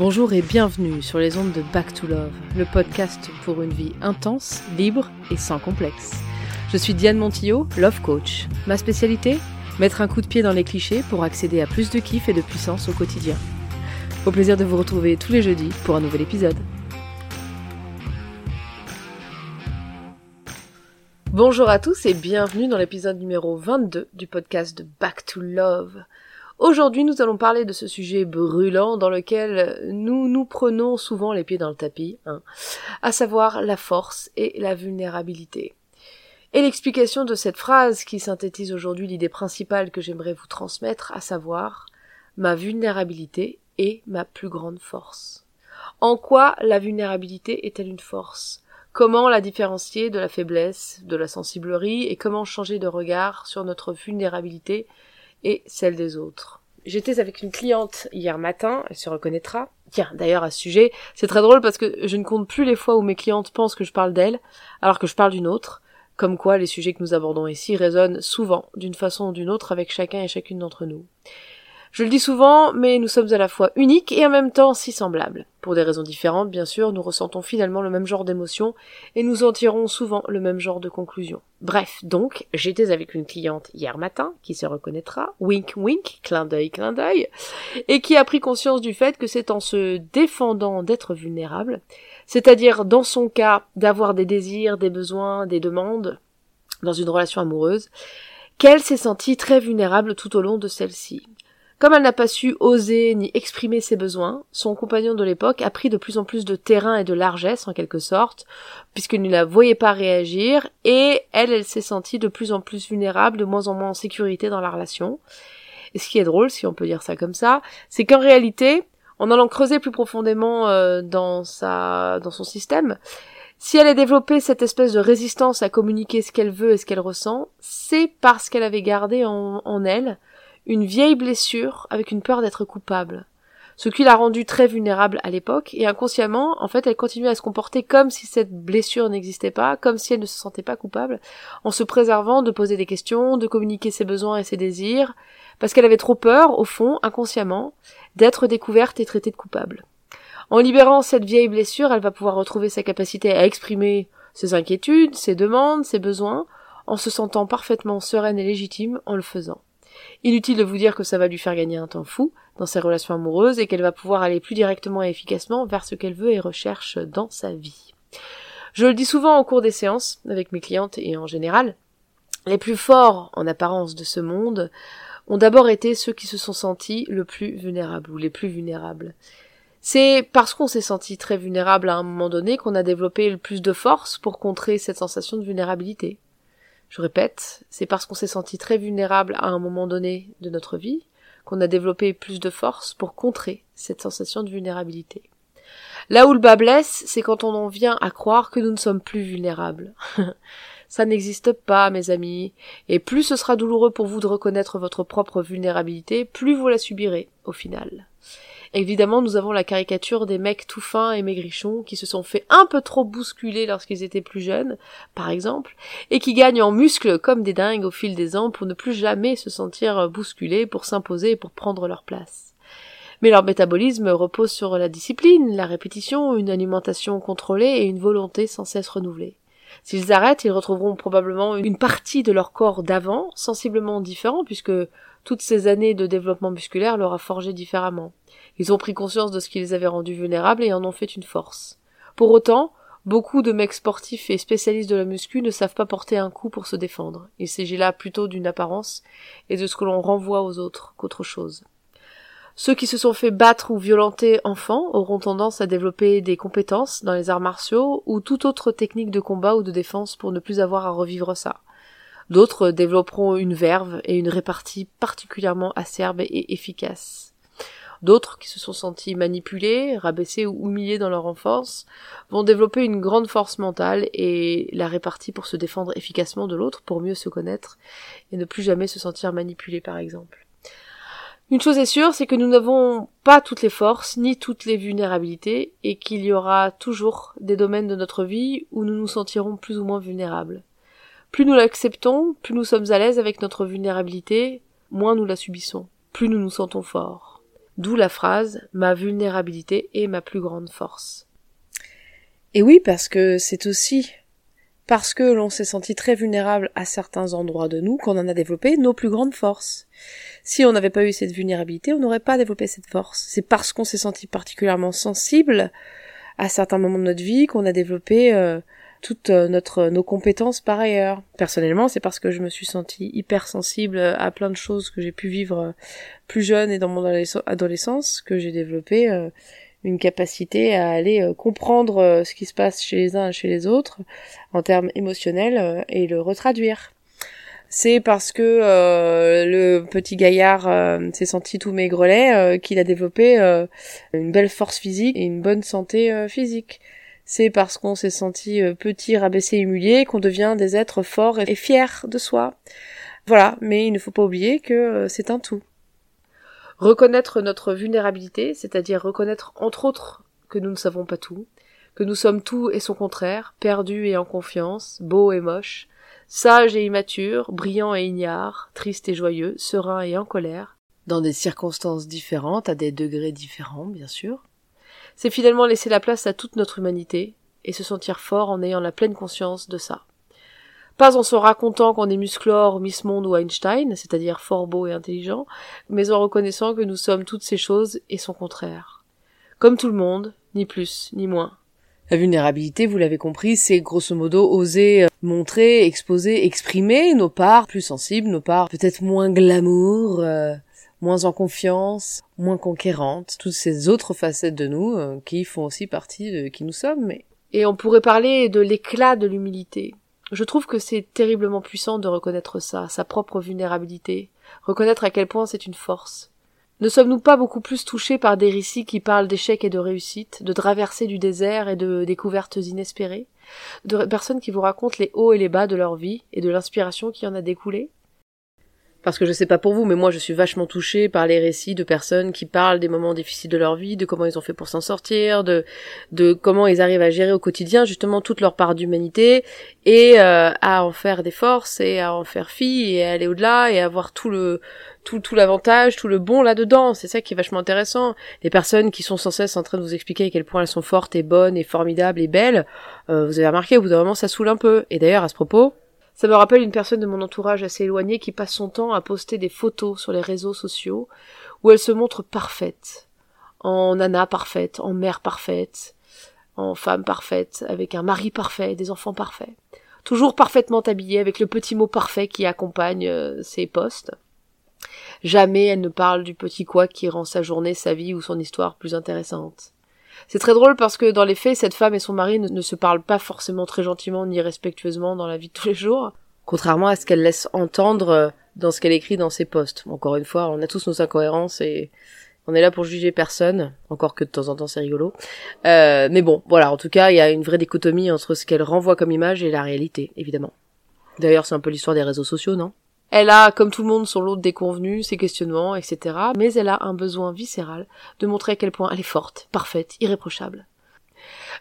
Bonjour et bienvenue sur les ondes de Back to Love, le podcast pour une vie intense, libre et sans complexe. Je suis Diane Montillot, Love Coach. Ma spécialité Mettre un coup de pied dans les clichés pour accéder à plus de kiff et de puissance au quotidien. Au plaisir de vous retrouver tous les jeudis pour un nouvel épisode. Bonjour à tous et bienvenue dans l'épisode numéro 22 du podcast de Back to Love. Aujourd'hui, nous allons parler de ce sujet brûlant dans lequel nous nous prenons souvent les pieds dans le tapis, hein, à savoir la force et la vulnérabilité. Et l'explication de cette phrase qui synthétise aujourd'hui l'idée principale que j'aimerais vous transmettre, à savoir ma vulnérabilité est ma plus grande force. En quoi la vulnérabilité est-elle une force? Comment la différencier de la faiblesse, de la sensiblerie, et comment changer de regard sur notre vulnérabilité et celle des autres? J'étais avec une cliente hier matin, elle se reconnaîtra. Tiens, d'ailleurs à ce sujet, c'est très drôle parce que je ne compte plus les fois où mes clientes pensent que je parle d'elle, alors que je parle d'une autre, comme quoi les sujets que nous abordons ici résonnent souvent, d'une façon ou d'une autre, avec chacun et chacune d'entre nous. Je le dis souvent, mais nous sommes à la fois uniques et en même temps si semblables. Pour des raisons différentes, bien sûr, nous ressentons finalement le même genre d'émotions et nous en tirons souvent le même genre de conclusions. Bref, donc, j'étais avec une cliente hier matin, qui se reconnaîtra, wink wink, clin d'œil, clin d'œil, et qui a pris conscience du fait que c'est en se défendant d'être vulnérable, c'est-à-dire dans son cas d'avoir des désirs, des besoins, des demandes, dans une relation amoureuse, qu'elle s'est sentie très vulnérable tout au long de celle-ci. Comme elle n'a pas su oser ni exprimer ses besoins, son compagnon de l'époque a pris de plus en plus de terrain et de largesse en quelque sorte, puisqu'il ne la voyait pas réagir, et elle, elle s'est sentie de plus en plus vulnérable, de moins en moins en sécurité dans la relation. Et ce qui est drôle, si on peut dire ça comme ça, c'est qu'en réalité, en allant creuser plus profondément euh, dans sa, dans son système, si elle a développé cette espèce de résistance à communiquer ce qu'elle veut et ce qu'elle ressent, c'est parce qu'elle avait gardé en elle une vieille blessure avec une peur d'être coupable. Ce qui l'a rendue très vulnérable à l'époque, et inconsciemment, en fait, elle continuait à se comporter comme si cette blessure n'existait pas, comme si elle ne se sentait pas coupable, en se préservant de poser des questions, de communiquer ses besoins et ses désirs, parce qu'elle avait trop peur, au fond, inconsciemment, d'être découverte et traitée de coupable. En libérant cette vieille blessure, elle va pouvoir retrouver sa capacité à exprimer ses inquiétudes, ses demandes, ses besoins, en se sentant parfaitement sereine et légitime en le faisant. Inutile de vous dire que ça va lui faire gagner un temps fou dans ses relations amoureuses et qu'elle va pouvoir aller plus directement et efficacement vers ce qu'elle veut et recherche dans sa vie. Je le dis souvent au cours des séances avec mes clientes et en général, les plus forts en apparence de ce monde ont d'abord été ceux qui se sont sentis le plus vulnérables ou les plus vulnérables. C'est parce qu'on s'est senti très vulnérable à un moment donné qu'on a développé le plus de force pour contrer cette sensation de vulnérabilité. Je répète, c'est parce qu'on s'est senti très vulnérable à un moment donné de notre vie qu'on a développé plus de force pour contrer cette sensation de vulnérabilité. Là où le bas blesse, c'est quand on en vient à croire que nous ne sommes plus vulnérables. Ça n'existe pas, mes amis, et plus ce sera douloureux pour vous de reconnaître votre propre vulnérabilité, plus vous la subirez, au final. Évidemment, nous avons la caricature des mecs tout fins et maigrichons qui se sont fait un peu trop bousculer lorsqu'ils étaient plus jeunes, par exemple, et qui gagnent en muscles comme des dingues au fil des ans pour ne plus jamais se sentir bousculés, pour s'imposer et pour prendre leur place. Mais leur métabolisme repose sur la discipline, la répétition, une alimentation contrôlée et une volonté sans cesse renouvelée. S'ils arrêtent, ils retrouveront probablement une partie de leur corps d'avant, sensiblement différent, puisque toutes ces années de développement musculaire leur a forgé différemment. Ils ont pris conscience de ce qui les avait rendus vulnérables et en ont fait une force. Pour autant, beaucoup de mecs sportifs et spécialistes de la muscu ne savent pas porter un coup pour se défendre. Il s'agit là plutôt d'une apparence et de ce que l'on renvoie aux autres qu'autre chose. Ceux qui se sont fait battre ou violenter enfants auront tendance à développer des compétences dans les arts martiaux ou toute autre technique de combat ou de défense pour ne plus avoir à revivre ça. D'autres développeront une verve et une répartie particulièrement acerbe et efficace. D'autres, qui se sont sentis manipulés, rabaissés ou humiliés dans leur enfance, vont développer une grande force mentale et la répartie pour se défendre efficacement de l'autre, pour mieux se connaître et ne plus jamais se sentir manipulé par exemple. Une chose est sûre, c'est que nous n'avons pas toutes les forces, ni toutes les vulnérabilités, et qu'il y aura toujours des domaines de notre vie où nous nous sentirons plus ou moins vulnérables. Plus nous l'acceptons, plus nous sommes à l'aise avec notre vulnérabilité, moins nous la subissons, plus nous nous sentons forts. D'où la phrase Ma vulnérabilité est ma plus grande force. Et oui, parce que c'est aussi parce que l'on s'est senti très vulnérable à certains endroits de nous qu'on en a développé nos plus grandes forces. Si on n'avait pas eu cette vulnérabilité, on n'aurait pas développé cette force. C'est parce qu'on s'est senti particulièrement sensible à certains moments de notre vie qu'on a développé euh, toutes euh, notre nos compétences par ailleurs. Personnellement, c'est parce que je me suis sentie hyper sensible à plein de choses que j'ai pu vivre euh, plus jeune et dans mon adolescence que j'ai développé euh, une capacité à aller comprendre ce qui se passe chez les uns et chez les autres en termes émotionnels et le retraduire. C'est parce que le petit gaillard s'est senti tout maigrelet qu'il a développé une belle force physique et une bonne santé physique c'est parce qu'on s'est senti euh, petit, rabaissé, humilié qu'on devient des êtres forts et fiers de soi. Voilà, mais il ne faut pas oublier que euh, c'est un tout. Reconnaître notre vulnérabilité, c'est-à-dire reconnaître entre autres que nous ne savons pas tout, que nous sommes tout et son contraire, perdus et en confiance, beaux et moches, sages et immatures, brillants et ignares, tristes et joyeux, sereins et en colère, dans des circonstances différentes, à des degrés différents, bien sûr, c'est finalement laisser la place à toute notre humanité, et se sentir fort en ayant la pleine conscience de ça. Pas en se racontant qu'on est Musclor, Miss Monde ou Einstein, c'est-à-dire fort beau et intelligent, mais en reconnaissant que nous sommes toutes ces choses et son contraire. Comme tout le monde, ni plus, ni moins. La vulnérabilité, vous l'avez compris, c'est grosso modo oser euh, montrer, exposer, exprimer nos parts plus sensibles, nos parts peut-être moins glamour, euh, moins en confiance, moins conquérante, toutes ces autres facettes de nous euh, qui font aussi partie de qui nous sommes. Mais... Et on pourrait parler de l'éclat de l'humilité. Je trouve que c'est terriblement puissant de reconnaître ça, sa propre vulnérabilité, reconnaître à quel point c'est une force. Ne sommes-nous pas beaucoup plus touchés par des récits qui parlent d'échecs et de réussites, de traversées du désert et de découvertes inespérées, de personnes qui vous racontent les hauts et les bas de leur vie et de l'inspiration qui en a découlé? Parce que je sais pas pour vous, mais moi je suis vachement touchée par les récits de personnes qui parlent des moments difficiles de leur vie, de comment ils ont fait pour s'en sortir, de comment ils arrivent à gérer au quotidien justement toute leur part d'humanité et euh, à en faire des forces et à en faire fi et à aller au-delà et à avoir tout le tout tout l'avantage, tout le bon là-dedans. C'est ça qui est vachement intéressant. Les personnes qui sont sans cesse en train de vous expliquer à quel point elles sont fortes et bonnes et formidables et belles, euh, vous avez remarqué au bout d'un moment ça saoule un peu. Et d'ailleurs à ce propos, ça me rappelle une personne de mon entourage assez éloignée qui passe son temps à poster des photos sur les réseaux sociaux où elle se montre parfaite, en nana parfaite, en mère parfaite, en femme parfaite, avec un mari parfait, des enfants parfaits, toujours parfaitement habillée avec le petit mot parfait qui accompagne euh, ses posts. Jamais elle ne parle du petit quoi qui rend sa journée, sa vie ou son histoire plus intéressante. C'est très drôle parce que dans les faits, cette femme et son mari ne, se parlent pas forcément très gentiment ni respectueusement dans la vie de tous les jours, contrairement à ce qu'elle laisse entendre euh, dans ce qu'elle écrit dans ses posts. Encore une fois, on a tous nos incohérences et on est là pour juger personne, encore que de temps en temps c'est rigolo. Euh, mais bon, voilà, en tout cas, il y a une vraie dichotomie entre ce qu'elle renvoie comme image et la réalité, évidemment. D'ailleurs, c'est un peu l'histoire des réseaux sociaux, non? Elle a, comme tout le monde, son lot de déconvenus, ses questionnements, etc. Mais elle a un besoin viscéral de montrer à quel point elle est forte, parfaite, irréprochable.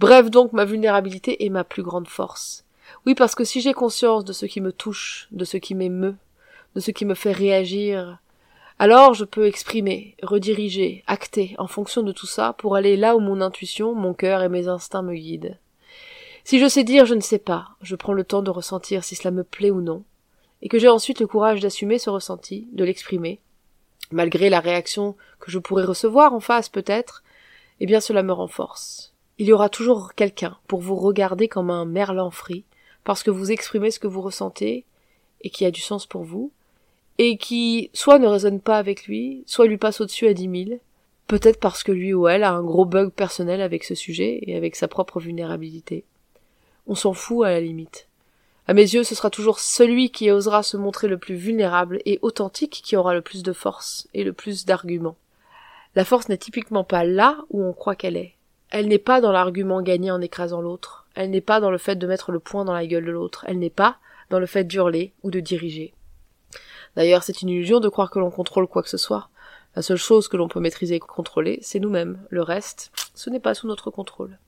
Bref, donc, ma vulnérabilité est ma plus grande force. Oui, parce que si j'ai conscience de ce qui me touche, de ce qui m'émeut, de ce qui me fait réagir, alors je peux exprimer, rediriger, acter en fonction de tout ça pour aller là où mon intuition, mon cœur et mes instincts me guident. Si je sais dire je ne sais pas, je prends le temps de ressentir si cela me plaît ou non, et que j'ai ensuite le courage d'assumer ce ressenti, de l'exprimer, malgré la réaction que je pourrais recevoir en face peut-être, eh bien cela me renforce. Il y aura toujours quelqu'un pour vous regarder comme un merlan frit, parce que vous exprimez ce que vous ressentez, et qui a du sens pour vous, et qui soit ne résonne pas avec lui, soit lui passe au-dessus à dix mille, peut-être parce que lui ou elle a un gros bug personnel avec ce sujet et avec sa propre vulnérabilité. On s'en fout à la limite. À mes yeux, ce sera toujours celui qui osera se montrer le plus vulnérable et authentique qui aura le plus de force et le plus d'arguments. La force n'est typiquement pas là où on croit qu'elle est. Elle n'est pas dans l'argument gagné en écrasant l'autre. Elle n'est pas dans le fait de mettre le poing dans la gueule de l'autre. Elle n'est pas dans le fait d'hurler ou de diriger. D'ailleurs, c'est une illusion de croire que l'on contrôle quoi que ce soit. La seule chose que l'on peut maîtriser et contrôler, c'est nous-mêmes. Le reste, ce n'est pas sous notre contrôle.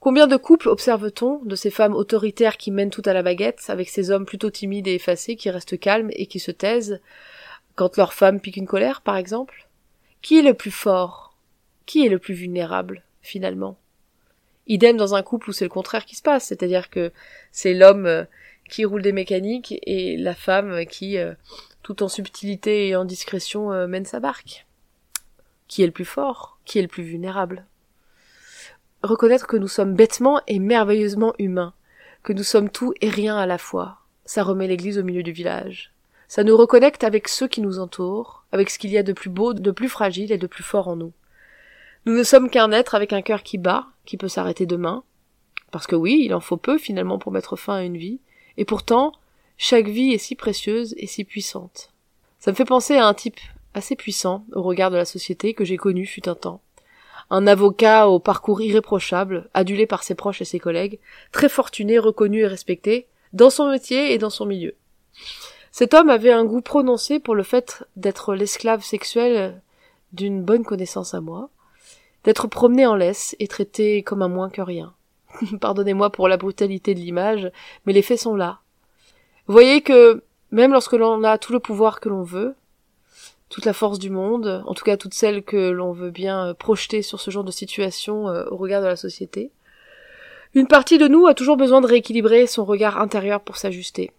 Combien de couples observe-t-on de ces femmes autoritaires qui mènent tout à la baguette, avec ces hommes plutôt timides et effacés qui restent calmes et qui se taisent quand leur femme pique une colère, par exemple? Qui est le plus fort? Qui est le plus vulnérable, finalement? Idem dans un couple où c'est le contraire qui se passe, c'est-à-dire que c'est l'homme euh, qui roule des mécaniques et la femme qui, euh, tout en subtilité et en discrétion, euh, mène sa barque. Qui est le plus fort? Qui est le plus vulnérable? Reconnaître que nous sommes bêtement et merveilleusement humains, que nous sommes tout et rien à la fois, ça remet l'église au milieu du village. Ça nous reconnecte avec ceux qui nous entourent, avec ce qu'il y a de plus beau, de plus fragile et de plus fort en nous. Nous ne sommes qu'un être avec un cœur qui bat, qui peut s'arrêter demain. Parce que oui, il en faut peu finalement pour mettre fin à une vie. Et pourtant, chaque vie est si précieuse et si puissante. Ça me fait penser à un type assez puissant au regard de la société que j'ai connu fut un temps. Un avocat au parcours irréprochable, adulé par ses proches et ses collègues, très fortuné, reconnu et respecté, dans son métier et dans son milieu. Cet homme avait un goût prononcé pour le fait d'être l'esclave sexuel d'une bonne connaissance à moi, d'être promené en laisse et traité comme un moins que rien. Pardonnez-moi pour la brutalité de l'image, mais les faits sont là. Voyez que même lorsque l'on a tout le pouvoir que l'on veut, toute la force du monde, en tout cas toute celle que l'on veut bien projeter sur ce genre de situation euh, au regard de la société, une partie de nous a toujours besoin de rééquilibrer son regard intérieur pour s'ajuster.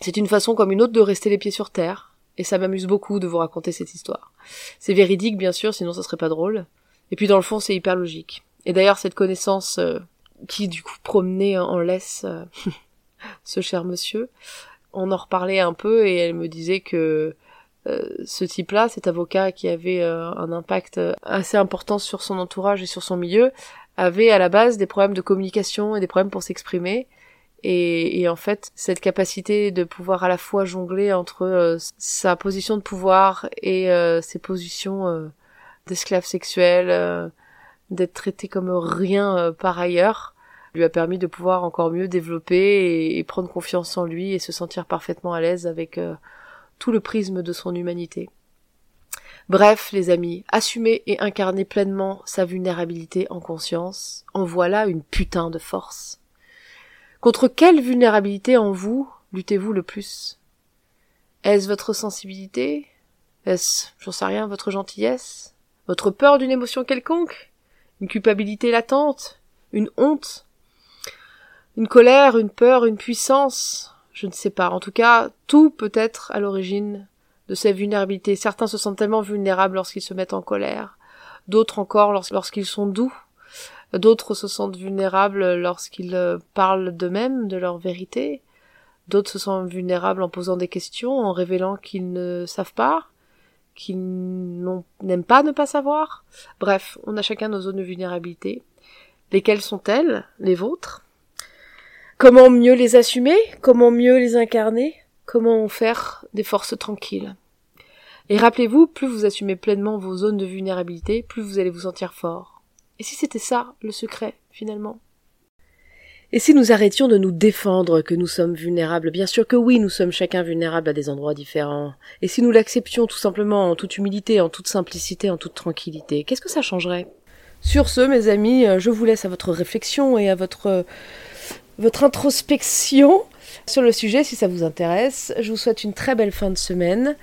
C'est une façon comme une autre de rester les pieds sur terre, et ça m'amuse beaucoup de vous raconter cette histoire. C'est véridique, bien sûr, sinon ça serait pas drôle. Et puis dans le fond, c'est hyper logique. Et d'ailleurs, cette connaissance euh, qui du coup promenait en laisse euh, ce cher monsieur, on en reparlait un peu et elle me disait que euh, ce type-là, cet avocat qui avait un impact assez important sur son entourage et sur son milieu, avait à la base des problèmes de communication et des problèmes pour s'exprimer. Et, en fait, cette capacité de pouvoir à la fois jongler entre euh, sa position de pouvoir et euh, ses positions euh, d'esclave sexuel, d'être traité comme rien par ailleurs, lui a permis de pouvoir encore mieux développer et, et, prendre confiance en lui et se sentir parfaitement à l'aise avec tout le prisme de son humanité. Bref, les amis, assumer et incarner pleinement sa vulnérabilité en conscience, en voilà une putain de force. Contre quelle vulnérabilité en vous luttez-vous le plus? Est-ce votre sensibilité? Est-ce, j'en sais rien, votre gentillesse? Votre peur d'une émotion quelconque? Une culpabilité latente? Une honte? Une colère, une peur, une puissance? Je ne sais pas. En tout cas, tout peut être à l'origine de ces vulnérabilités. Certains se sentent tellement vulnérables lorsqu'ils se mettent en colère, d'autres encore lorsqu'ils sont doux, D'autres se sentent vulnérables lorsqu'ils euh, parlent d'eux-mêmes, de leur vérité. D'autres se sentent vulnérables en posant des questions, en révélant qu'ils ne savent pas, qu'ils n'aiment pas ne pas savoir. Bref, on a chacun nos zones de vulnérabilité. Lesquelles sont-elles? Les vôtres? Comment mieux les assumer? Comment mieux les incarner? Comment faire des forces tranquilles? Et rappelez-vous, plus vous assumez pleinement vos zones de vulnérabilité, plus vous allez vous sentir fort. Et si c'était ça, le secret, finalement? Et si nous arrêtions de nous défendre que nous sommes vulnérables? Bien sûr que oui, nous sommes chacun vulnérables à des endroits différents. Et si nous l'acceptions tout simplement en toute humilité, en toute simplicité, en toute tranquillité, qu'est-ce que ça changerait? Sur ce, mes amis, je vous laisse à votre réflexion et à votre, votre introspection sur le sujet si ça vous intéresse. Je vous souhaite une très belle fin de semaine.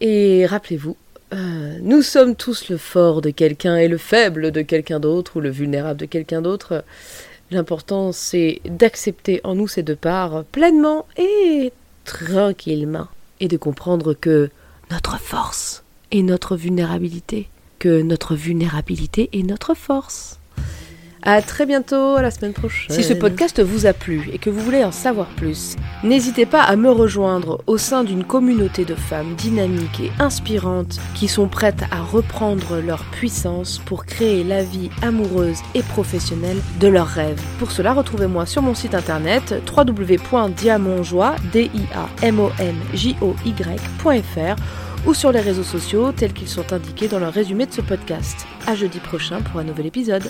Et rappelez-vous, euh, nous sommes tous le fort de quelqu'un et le faible de quelqu'un d'autre ou le vulnérable de quelqu'un d'autre. L'important c'est d'accepter en nous ces deux parts pleinement et tranquillement et de comprendre que notre force est notre vulnérabilité, que notre vulnérabilité est notre force. À très bientôt, à la semaine prochaine. Si ce podcast vous a plu et que vous voulez en savoir plus, n'hésitez pas à me rejoindre au sein d'une communauté de femmes dynamiques et inspirantes qui sont prêtes à reprendre leur puissance pour créer la vie amoureuse et professionnelle de leurs rêves. Pour cela, retrouvez-moi sur mon site internet www.diamonjoie.fr ou sur les réseaux sociaux tels qu'ils sont indiqués dans le résumé de ce podcast. À jeudi prochain pour un nouvel épisode.